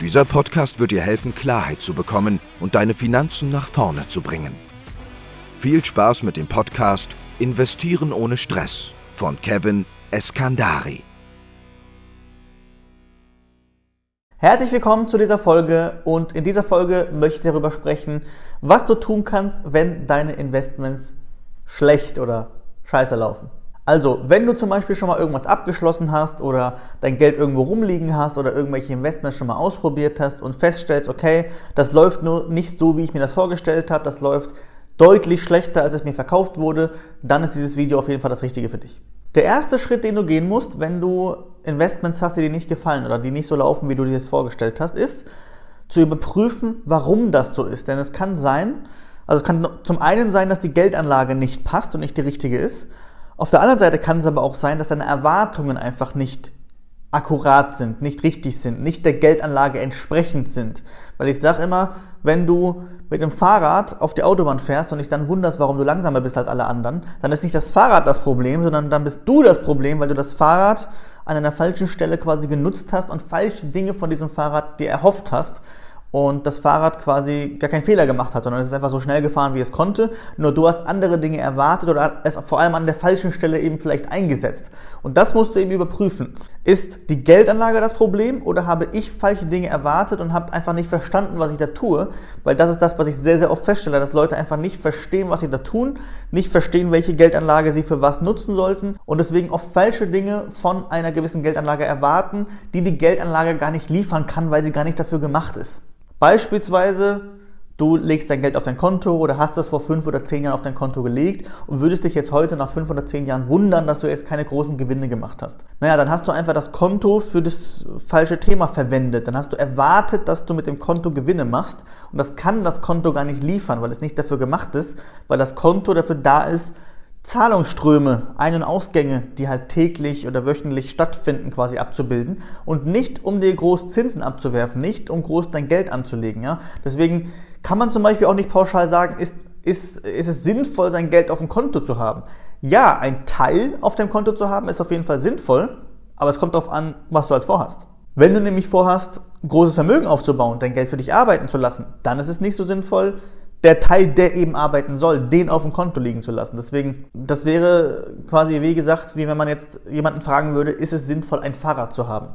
Dieser Podcast wird dir helfen, Klarheit zu bekommen und deine Finanzen nach vorne zu bringen. Viel Spaß mit dem Podcast Investieren ohne Stress von Kevin Eskandari. Herzlich willkommen zu dieser Folge und in dieser Folge möchte ich darüber sprechen, was du tun kannst, wenn deine Investments schlecht oder scheiße laufen. Also, wenn du zum Beispiel schon mal irgendwas abgeschlossen hast oder dein Geld irgendwo rumliegen hast oder irgendwelche Investments schon mal ausprobiert hast und feststellst, okay, das läuft nur nicht so, wie ich mir das vorgestellt habe, das läuft deutlich schlechter, als es mir verkauft wurde, dann ist dieses Video auf jeden Fall das Richtige für dich. Der erste Schritt, den du gehen musst, wenn du Investments hast, die dir nicht gefallen oder die nicht so laufen, wie du dir das vorgestellt hast, ist zu überprüfen, warum das so ist. Denn es kann sein, also es kann zum einen sein, dass die Geldanlage nicht passt und nicht die richtige ist. Auf der anderen Seite kann es aber auch sein, dass deine Erwartungen einfach nicht akkurat sind, nicht richtig sind, nicht der Geldanlage entsprechend sind. Weil ich sage immer, wenn du mit dem Fahrrad auf die Autobahn fährst und dich dann wunderst, warum du langsamer bist als alle anderen, dann ist nicht das Fahrrad das Problem, sondern dann bist du das Problem, weil du das Fahrrad an einer falschen Stelle quasi genutzt hast und falsche Dinge von diesem Fahrrad dir erhofft hast und das Fahrrad quasi gar keinen Fehler gemacht hat, sondern es ist einfach so schnell gefahren, wie es konnte. Nur du hast andere Dinge erwartet oder es vor allem an der falschen Stelle eben vielleicht eingesetzt. Und das musst du eben überprüfen. Ist die Geldanlage das Problem oder habe ich falsche Dinge erwartet und habe einfach nicht verstanden, was ich da tue? Weil das ist das, was ich sehr, sehr oft feststelle, dass Leute einfach nicht verstehen, was sie da tun, nicht verstehen, welche Geldanlage sie für was nutzen sollten und deswegen oft falsche Dinge von einer gewissen Geldanlage erwarten, die die Geldanlage gar nicht liefern kann, weil sie gar nicht dafür gemacht ist. Beispielsweise, du legst dein Geld auf dein Konto oder hast es vor fünf oder zehn Jahren auf dein Konto gelegt und würdest dich jetzt heute nach fünf oder zehn Jahren wundern, dass du jetzt keine großen Gewinne gemacht hast. Naja, dann hast du einfach das Konto für das falsche Thema verwendet. Dann hast du erwartet, dass du mit dem Konto Gewinne machst und das kann das Konto gar nicht liefern, weil es nicht dafür gemacht ist, weil das Konto dafür da ist, Zahlungsströme, Ein- und Ausgänge, die halt täglich oder wöchentlich stattfinden, quasi abzubilden und nicht um dir groß Zinsen abzuwerfen, nicht um groß dein Geld anzulegen. Ja? Deswegen kann man zum Beispiel auch nicht pauschal sagen, ist, ist, ist es sinnvoll, sein Geld auf dem Konto zu haben. Ja, ein Teil auf dem Konto zu haben, ist auf jeden Fall sinnvoll, aber es kommt darauf an, was du halt vorhast. Wenn du nämlich vorhast, großes Vermögen aufzubauen, dein Geld für dich arbeiten zu lassen, dann ist es nicht so sinnvoll, der Teil, der eben arbeiten soll, den auf dem Konto liegen zu lassen. Deswegen, das wäre quasi, wie gesagt, wie wenn man jetzt jemanden fragen würde, ist es sinnvoll, ein Fahrrad zu haben?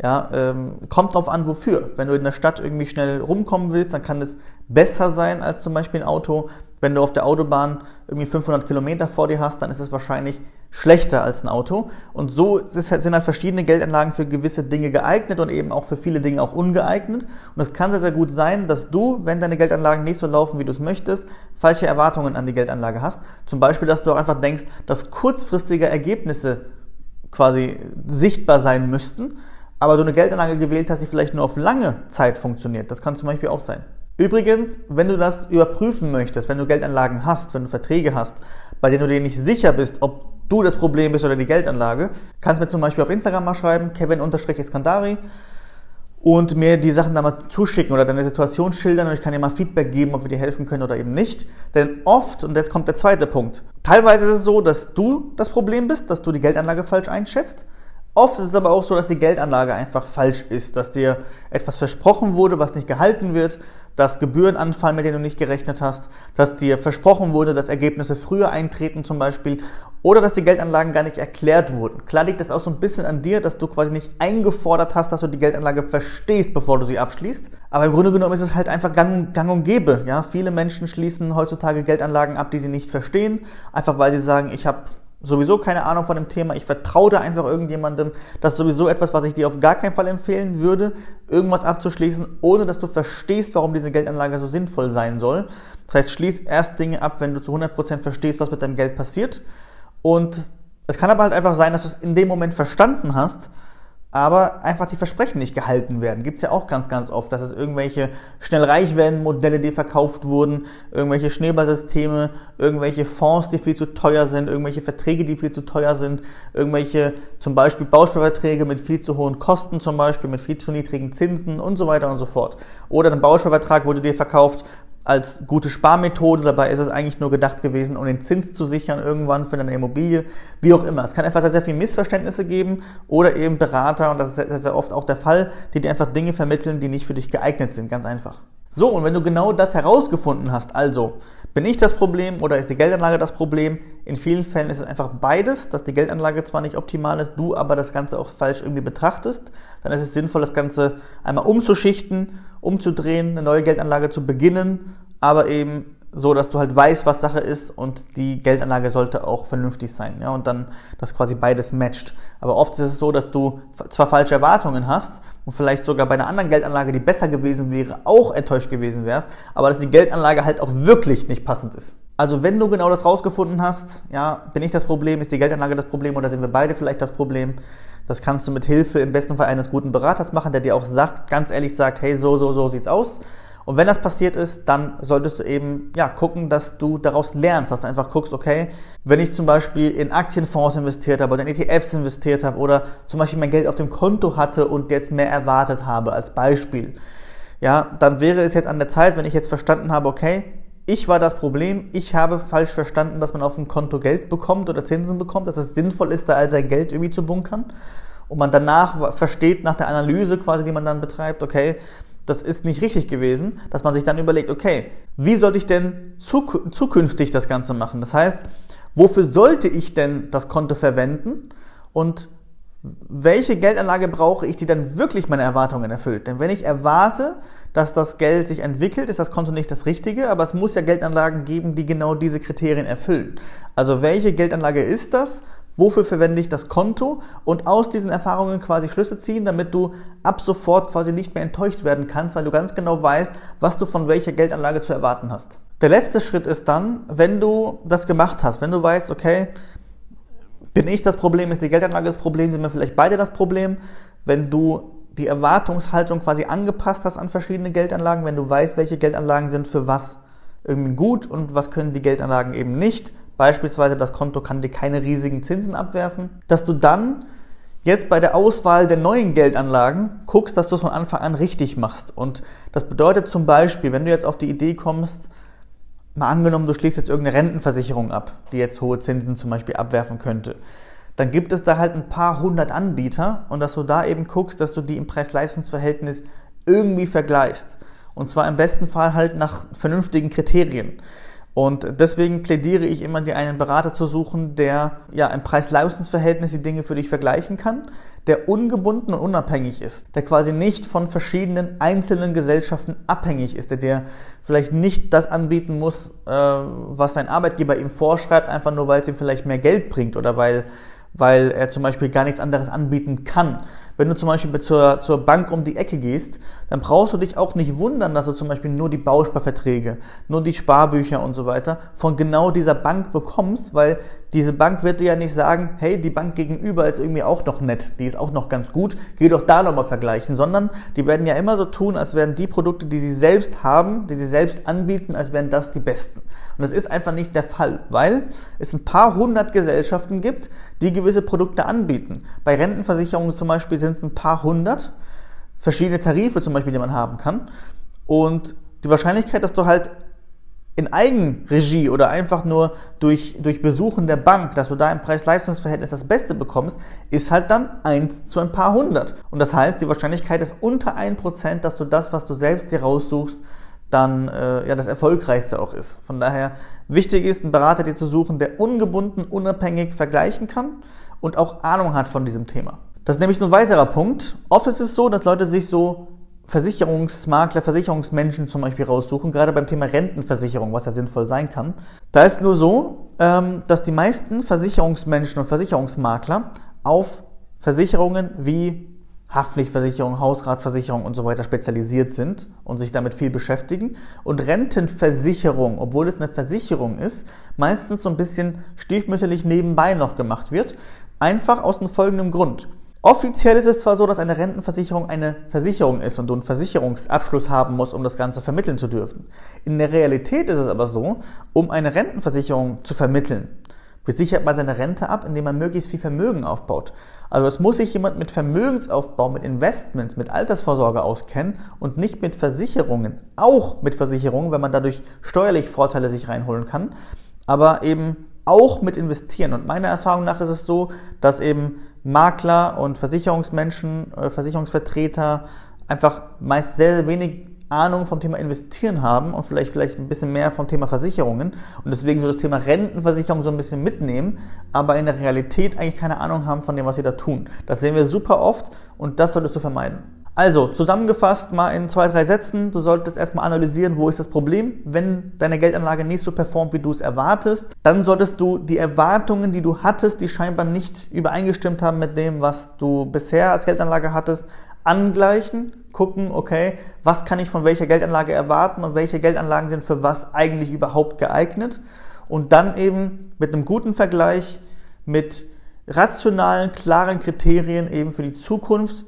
Ja, ähm, kommt drauf an, wofür. Wenn du in der Stadt irgendwie schnell rumkommen willst, dann kann es besser sein als zum Beispiel ein Auto. Wenn du auf der Autobahn irgendwie 500 Kilometer vor dir hast, dann ist es wahrscheinlich schlechter als ein Auto. Und so halt, sind halt verschiedene Geldanlagen für gewisse Dinge geeignet und eben auch für viele Dinge auch ungeeignet. Und es kann sehr, sehr gut sein, dass du, wenn deine Geldanlagen nicht so laufen, wie du es möchtest, falsche Erwartungen an die Geldanlage hast. Zum Beispiel, dass du auch einfach denkst, dass kurzfristige Ergebnisse quasi sichtbar sein müssten, aber du eine Geldanlage gewählt hast, die vielleicht nur auf lange Zeit funktioniert. Das kann zum Beispiel auch sein. Übrigens, wenn du das überprüfen möchtest, wenn du Geldanlagen hast, wenn du Verträge hast, bei denen du dir nicht sicher bist, ob du das Problem bist oder die Geldanlage, kannst mir zum Beispiel auf Instagram mal schreiben, Kevin-Eskandari und mir die Sachen da mal zuschicken oder deine Situation schildern und ich kann dir mal Feedback geben, ob wir dir helfen können oder eben nicht. Denn oft, und jetzt kommt der zweite Punkt, teilweise ist es so, dass du das Problem bist, dass du die Geldanlage falsch einschätzt. Oft ist es aber auch so, dass die Geldanlage einfach falsch ist, dass dir etwas versprochen wurde, was nicht gehalten wird, dass Gebühren anfallen, mit denen du nicht gerechnet hast, dass dir versprochen wurde, dass Ergebnisse früher eintreten zum Beispiel oder dass die Geldanlagen gar nicht erklärt wurden. Klar liegt das auch so ein bisschen an dir, dass du quasi nicht eingefordert hast, dass du die Geldanlage verstehst, bevor du sie abschließt. Aber im Grunde genommen ist es halt einfach gang, gang und gäbe. Ja? Viele Menschen schließen heutzutage Geldanlagen ab, die sie nicht verstehen, einfach weil sie sagen, ich habe sowieso keine Ahnung von dem Thema. Ich vertraue da einfach irgendjemandem. Das ist sowieso etwas, was ich dir auf gar keinen Fall empfehlen würde, irgendwas abzuschließen, ohne dass du verstehst, warum diese Geldanlage so sinnvoll sein soll. Das heißt, schließ erst Dinge ab, wenn du zu 100% verstehst, was mit deinem Geld passiert. Und es kann aber halt einfach sein, dass du es in dem Moment verstanden hast aber einfach die Versprechen nicht gehalten werden. Gibt es ja auch ganz, ganz oft, dass es irgendwelche schnell reich werden Modelle, die verkauft wurden, irgendwelche Schneeballsysteme, irgendwelche Fonds, die viel zu teuer sind, irgendwelche Verträge, die viel zu teuer sind, irgendwelche zum Beispiel Bausparverträge mit viel zu hohen Kosten, zum Beispiel mit viel zu niedrigen Zinsen und so weiter und so fort. Oder ein Bausparvertrag wurde dir verkauft, als gute Sparmethode. Dabei ist es eigentlich nur gedacht gewesen, um den Zins zu sichern irgendwann für eine Immobilie, wie auch immer. Es kann einfach sehr, sehr viele Missverständnisse geben oder eben Berater, und das ist sehr, sehr oft auch der Fall, die dir einfach Dinge vermitteln, die nicht für dich geeignet sind, ganz einfach. So, und wenn du genau das herausgefunden hast, also bin ich das Problem oder ist die Geldanlage das Problem? In vielen Fällen ist es einfach beides, dass die Geldanlage zwar nicht optimal ist, du aber das Ganze auch falsch irgendwie betrachtest. Dann ist es sinnvoll, das Ganze einmal umzuschichten, umzudrehen, eine neue Geldanlage zu beginnen, aber eben so, dass du halt weißt, was Sache ist und die Geldanlage sollte auch vernünftig sein, ja, und dann das quasi beides matcht. Aber oft ist es so, dass du zwar falsche Erwartungen hast und vielleicht sogar bei einer anderen Geldanlage, die besser gewesen wäre, auch enttäuscht gewesen wärst, aber dass die Geldanlage halt auch wirklich nicht passend ist. Also wenn du genau das rausgefunden hast, ja, bin ich das Problem, ist die Geldanlage das Problem oder sind wir beide vielleicht das Problem? Das kannst du mit Hilfe im besten Fall eines guten Beraters machen, der dir auch sagt, ganz ehrlich sagt, hey, so, so, so sieht's aus. Und wenn das passiert ist, dann solltest du eben ja, gucken, dass du daraus lernst, dass du einfach guckst, okay, wenn ich zum Beispiel in Aktienfonds investiert habe oder in ETFs investiert habe oder zum Beispiel mein Geld auf dem Konto hatte und jetzt mehr erwartet habe, als Beispiel, ja, dann wäre es jetzt an der Zeit, wenn ich jetzt verstanden habe, okay, ich war das Problem, ich habe falsch verstanden, dass man auf dem Konto Geld bekommt oder Zinsen bekommt, dass es sinnvoll ist, da all sein Geld irgendwie zu bunkern. Und man danach versteht, nach der Analyse quasi, die man dann betreibt, okay, das ist nicht richtig gewesen, dass man sich dann überlegt, okay, wie sollte ich denn zukünftig das Ganze machen? Das heißt, wofür sollte ich denn das Konto verwenden? Und welche Geldanlage brauche ich, die dann wirklich meine Erwartungen erfüllt? Denn wenn ich erwarte, dass das Geld sich entwickelt, ist das Konto nicht das Richtige, aber es muss ja Geldanlagen geben, die genau diese Kriterien erfüllen. Also welche Geldanlage ist das? wofür verwende ich das Konto und aus diesen Erfahrungen quasi Schlüsse ziehen, damit du ab sofort quasi nicht mehr enttäuscht werden kannst, weil du ganz genau weißt, was du von welcher Geldanlage zu erwarten hast. Der letzte Schritt ist dann, wenn du das gemacht hast, wenn du weißt, okay, bin ich das Problem, ist die Geldanlage das Problem, sind wir vielleicht beide das Problem, wenn du die Erwartungshaltung quasi angepasst hast an verschiedene Geldanlagen, wenn du weißt, welche Geldanlagen sind für was irgendwie gut und was können die Geldanlagen eben nicht, beispielsweise das Konto kann dir keine riesigen Zinsen abwerfen, dass du dann jetzt bei der Auswahl der neuen Geldanlagen guckst, dass du es von Anfang an richtig machst. Und das bedeutet zum Beispiel, wenn du jetzt auf die Idee kommst, mal angenommen, du schließt jetzt irgendeine Rentenversicherung ab, die jetzt hohe Zinsen zum Beispiel abwerfen könnte, dann gibt es da halt ein paar hundert Anbieter und dass du da eben guckst, dass du die im Preis-Leistungs-Verhältnis irgendwie vergleichst. Und zwar im besten Fall halt nach vernünftigen Kriterien. Und deswegen plädiere ich immer, dir einen Berater zu suchen, der ja im Preis-Leistungs-Verhältnis die Dinge für dich vergleichen kann, der ungebunden und unabhängig ist, der quasi nicht von verschiedenen einzelnen Gesellschaften abhängig ist, der dir vielleicht nicht das anbieten muss, äh, was sein Arbeitgeber ihm vorschreibt, einfach nur weil es ihm vielleicht mehr Geld bringt oder weil weil er zum Beispiel gar nichts anderes anbieten kann. Wenn du zum Beispiel zur, zur Bank um die Ecke gehst, dann brauchst du dich auch nicht wundern, dass du zum Beispiel nur die Bausparverträge, nur die Sparbücher und so weiter von genau dieser Bank bekommst, weil diese Bank wird dir ja nicht sagen, hey, die Bank gegenüber ist irgendwie auch noch nett, die ist auch noch ganz gut, geh doch da nochmal vergleichen, sondern die werden ja immer so tun, als wären die Produkte, die sie selbst haben, die sie selbst anbieten, als wären das die besten. Und das ist einfach nicht der Fall, weil es ein paar hundert Gesellschaften gibt, die gewisse Produkte anbieten. Bei Rentenversicherungen zum Beispiel sind es ein paar hundert verschiedene Tarife zum Beispiel, die man haben kann. Und die Wahrscheinlichkeit, dass du halt in Eigenregie oder einfach nur durch, durch Besuchen der Bank, dass du da im Preis-Leistungs-Verhältnis das Beste bekommst, ist halt dann eins zu ein paar hundert. Und das heißt, die Wahrscheinlichkeit ist unter ein Prozent, dass du das, was du selbst dir raussuchst, dann äh, ja das erfolgreichste auch ist. Von daher wichtig ist, einen Berater dir zu suchen, der ungebunden, unabhängig vergleichen kann und auch Ahnung hat von diesem Thema. Das ist nämlich ein weiterer Punkt. Oft ist es so, dass Leute sich so Versicherungsmakler, Versicherungsmenschen zum Beispiel raussuchen, gerade beim Thema Rentenversicherung, was ja sinnvoll sein kann. Da ist nur so, ähm, dass die meisten Versicherungsmenschen und Versicherungsmakler auf Versicherungen wie Haftpflichtversicherung, Hausratversicherung und so weiter spezialisiert sind und sich damit viel beschäftigen. Und Rentenversicherung, obwohl es eine Versicherung ist, meistens so ein bisschen stiefmütterlich nebenbei noch gemacht wird. Einfach aus dem folgenden Grund. Offiziell ist es zwar so, dass eine Rentenversicherung eine Versicherung ist und du einen Versicherungsabschluss haben musst, um das Ganze vermitteln zu dürfen. In der Realität ist es aber so, um eine Rentenversicherung zu vermitteln, besichert man seine Rente ab, indem man möglichst viel Vermögen aufbaut. Also es muss sich jemand mit Vermögensaufbau, mit Investments, mit Altersvorsorge auskennen und nicht mit Versicherungen. Auch mit Versicherungen, wenn man dadurch steuerlich Vorteile sich reinholen kann, aber eben auch mit investieren. Und meiner Erfahrung nach ist es so, dass eben Makler und Versicherungsmenschen, äh, Versicherungsvertreter einfach meist sehr wenig Ahnung vom Thema Investieren haben und vielleicht, vielleicht ein bisschen mehr vom Thema Versicherungen und deswegen so das Thema Rentenversicherung so ein bisschen mitnehmen, aber in der Realität eigentlich keine Ahnung haben von dem, was sie da tun. Das sehen wir super oft und das solltest du vermeiden. Also, zusammengefasst mal in zwei, drei Sätzen. Du solltest erstmal analysieren, wo ist das Problem. Wenn deine Geldanlage nicht so performt, wie du es erwartest, dann solltest du die Erwartungen, die du hattest, die scheinbar nicht übereingestimmt haben mit dem, was du bisher als Geldanlage hattest, angleichen, gucken, okay, was kann ich von welcher Geldanlage erwarten und welche Geldanlagen sind für was eigentlich überhaupt geeignet. Und dann eben mit einem guten Vergleich, mit rationalen, klaren Kriterien eben für die Zukunft,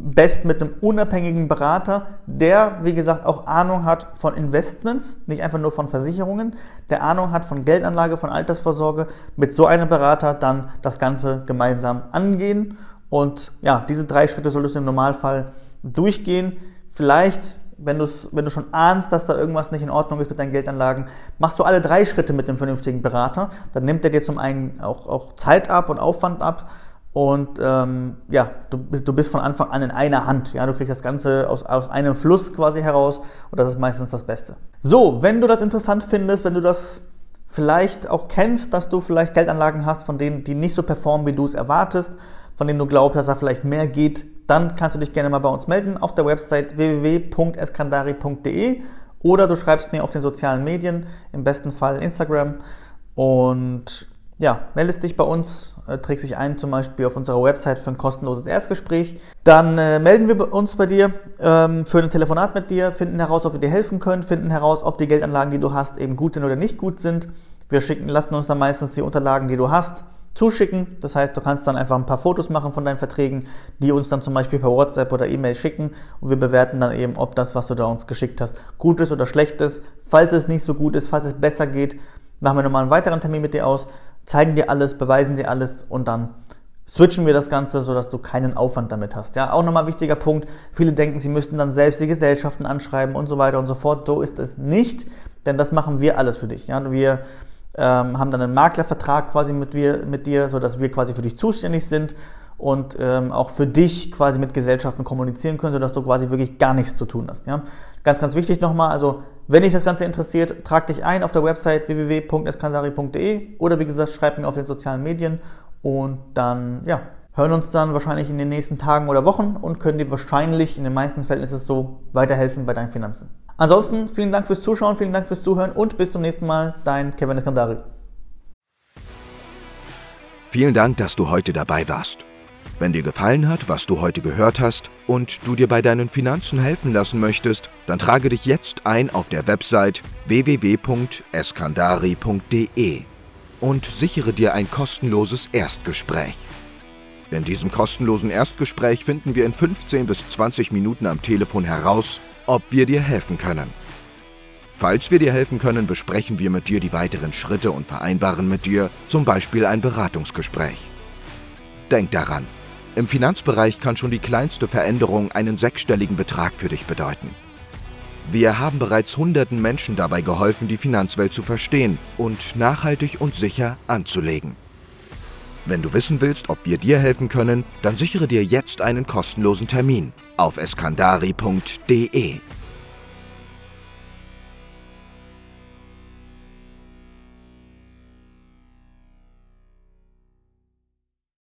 best mit einem unabhängigen Berater, der, wie gesagt, auch Ahnung hat von Investments, nicht einfach nur von Versicherungen, der Ahnung hat von Geldanlage, von Altersvorsorge, mit so einem Berater dann das Ganze gemeinsam angehen und ja, diese drei Schritte solltest du im Normalfall durchgehen. Vielleicht, wenn, wenn du schon ahnst, dass da irgendwas nicht in Ordnung ist mit deinen Geldanlagen, machst du alle drei Schritte mit dem vernünftigen Berater. Dann nimmt er dir zum einen auch, auch Zeit ab und Aufwand ab. Und ähm, ja, du, du bist von Anfang an in einer Hand. Ja, du kriegst das Ganze aus, aus einem Fluss quasi heraus und das ist meistens das Beste. So, wenn du das interessant findest, wenn du das vielleicht auch kennst, dass du vielleicht Geldanlagen hast, von denen die nicht so performen, wie du es erwartest, von dem du glaubst, dass da vielleicht mehr geht, dann kannst du dich gerne mal bei uns melden auf der Website www.eskandari.de oder du schreibst mir auf den sozialen Medien, im besten Fall Instagram und ja, meldest dich bei uns, äh, trägst dich ein zum Beispiel auf unserer Website für ein kostenloses Erstgespräch. Dann äh, melden wir uns bei dir, ähm, für ein Telefonat mit dir, finden heraus, ob wir dir helfen können, finden heraus, ob die Geldanlagen, die du hast, eben gut sind oder nicht gut sind. Wir schicken, lassen uns dann meistens die Unterlagen, die du hast, zuschicken. Das heißt, du kannst dann einfach ein paar Fotos machen von deinen Verträgen, die uns dann zum Beispiel per WhatsApp oder E-Mail schicken und wir bewerten dann eben, ob das, was du da uns geschickt hast, gut ist oder schlecht ist. Falls es nicht so gut ist, falls es besser geht, machen wir nochmal einen weiteren Termin mit dir aus, zeigen dir alles, beweisen dir alles und dann switchen wir das Ganze, sodass du keinen Aufwand damit hast. Ja, auch nochmal wichtiger Punkt. Viele denken, sie müssten dann selbst die Gesellschaften anschreiben und so weiter und so fort. So ist es nicht, denn das machen wir alles für dich. Ja, wir ähm, haben dann einen Maklervertrag quasi mit, wir, mit dir, sodass wir quasi für dich zuständig sind und ähm, auch für dich quasi mit Gesellschaften kommunizieren können, sodass du quasi wirklich gar nichts zu tun hast. Ja? Ganz, ganz wichtig nochmal, also wenn dich das Ganze interessiert, trag dich ein auf der Website www.eskandari.de oder wie gesagt, schreib mir auf den sozialen Medien und dann, ja, hören uns dann wahrscheinlich in den nächsten Tagen oder Wochen und können dir wahrscheinlich, in den meisten Fällen ist es so, weiterhelfen bei deinen Finanzen. Ansonsten vielen Dank fürs Zuschauen, vielen Dank fürs Zuhören und bis zum nächsten Mal. Dein Kevin Eskandari. Vielen Dank, dass du heute dabei warst. Wenn dir gefallen hat, was du heute gehört hast und du dir bei deinen Finanzen helfen lassen möchtest, dann trage dich jetzt ein auf der Website www.eskandari.de und sichere dir ein kostenloses Erstgespräch. In diesem kostenlosen Erstgespräch finden wir in 15 bis 20 Minuten am Telefon heraus, ob wir dir helfen können. Falls wir dir helfen können, besprechen wir mit dir die weiteren Schritte und vereinbaren mit dir zum Beispiel ein Beratungsgespräch. Denk daran, im Finanzbereich kann schon die kleinste Veränderung einen sechsstelligen Betrag für dich bedeuten. Wir haben bereits hunderten Menschen dabei geholfen, die Finanzwelt zu verstehen und nachhaltig und sicher anzulegen. Wenn du wissen willst, ob wir dir helfen können, dann sichere dir jetzt einen kostenlosen Termin auf eskandari.de.